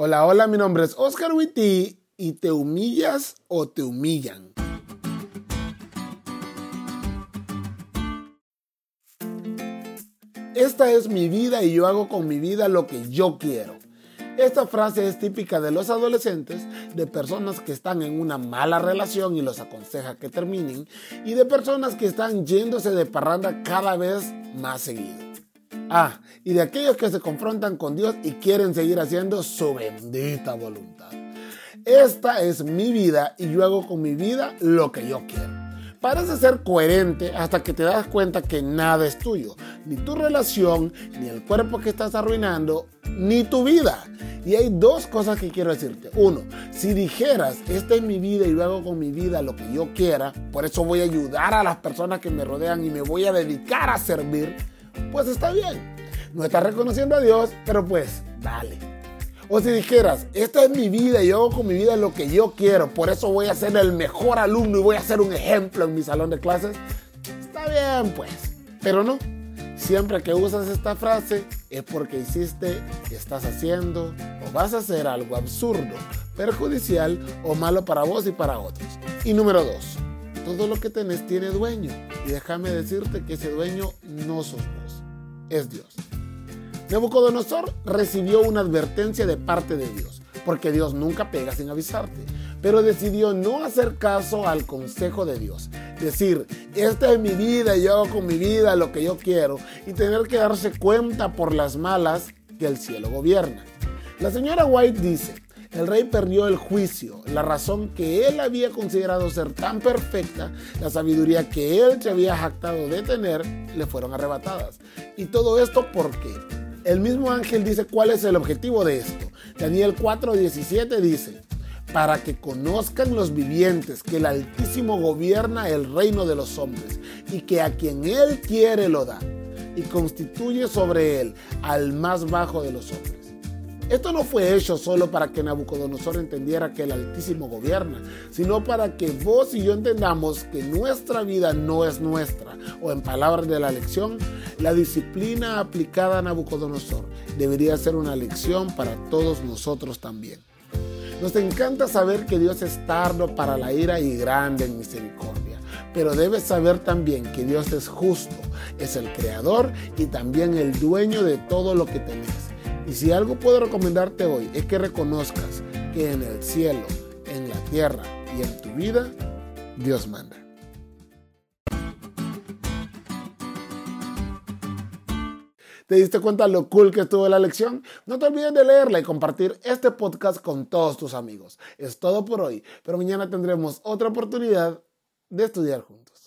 Hola, hola, mi nombre es Oscar Witty y te humillas o te humillan. Esta es mi vida y yo hago con mi vida lo que yo quiero. Esta frase es típica de los adolescentes, de personas que están en una mala relación y los aconseja que terminen, y de personas que están yéndose de parranda cada vez más seguido. Ah, y de aquellos que se confrontan con Dios y quieren seguir haciendo su bendita voluntad. Esta es mi vida y yo hago con mi vida lo que yo quiero. Parece ser coherente hasta que te das cuenta que nada es tuyo, ni tu relación, ni el cuerpo que estás arruinando, ni tu vida. Y hay dos cosas que quiero decirte. Uno, si dijeras, esta es mi vida y yo hago con mi vida lo que yo quiera, por eso voy a ayudar a las personas que me rodean y me voy a dedicar a servir, pues está bien. No estás reconociendo a Dios, pero pues, dale. O si dijeras, esta es mi vida y yo hago con mi vida lo que yo quiero, por eso voy a ser el mejor alumno y voy a ser un ejemplo en mi salón de clases, está bien pues. Pero no, siempre que usas esta frase es porque hiciste, estás haciendo o vas a hacer algo absurdo, perjudicial o malo para vos y para otros. Y número dos, todo lo que tenés tiene dueño. Y déjame decirte que ese dueño no sos vos, es Dios. Nabucodonosor recibió una advertencia de parte de Dios, porque Dios nunca pega sin avisarte, pero decidió no hacer caso al consejo de Dios. Decir, esta es mi vida, yo hago con mi vida lo que yo quiero, y tener que darse cuenta por las malas que el cielo gobierna. La señora White dice, el rey perdió el juicio, la razón que él había considerado ser tan perfecta, la sabiduría que él se había jactado de tener, le fueron arrebatadas. Y todo esto porque el mismo ángel dice cuál es el objetivo de esto. Daniel 4:17 dice, para que conozcan los vivientes que el Altísimo gobierna el reino de los hombres y que a quien Él quiere lo da y constituye sobre Él al más bajo de los hombres. Esto no fue hecho solo para que Nabucodonosor entendiera que el Altísimo gobierna, sino para que vos y yo entendamos que nuestra vida no es nuestra, o en palabras de la lección, la disciplina aplicada a Nabucodonosor debería ser una lección para todos nosotros también. Nos encanta saber que Dios es tardo para la ira y grande en misericordia, pero debes saber también que Dios es justo, es el creador y también el dueño de todo lo que tenés. Y si algo puedo recomendarte hoy es que reconozcas que en el cielo, en la tierra y en tu vida, Dios manda. ¿Te diste cuenta lo cool que estuvo la lección? No te olvides de leerla y compartir este podcast con todos tus amigos. Es todo por hoy, pero mañana tendremos otra oportunidad de estudiar juntos.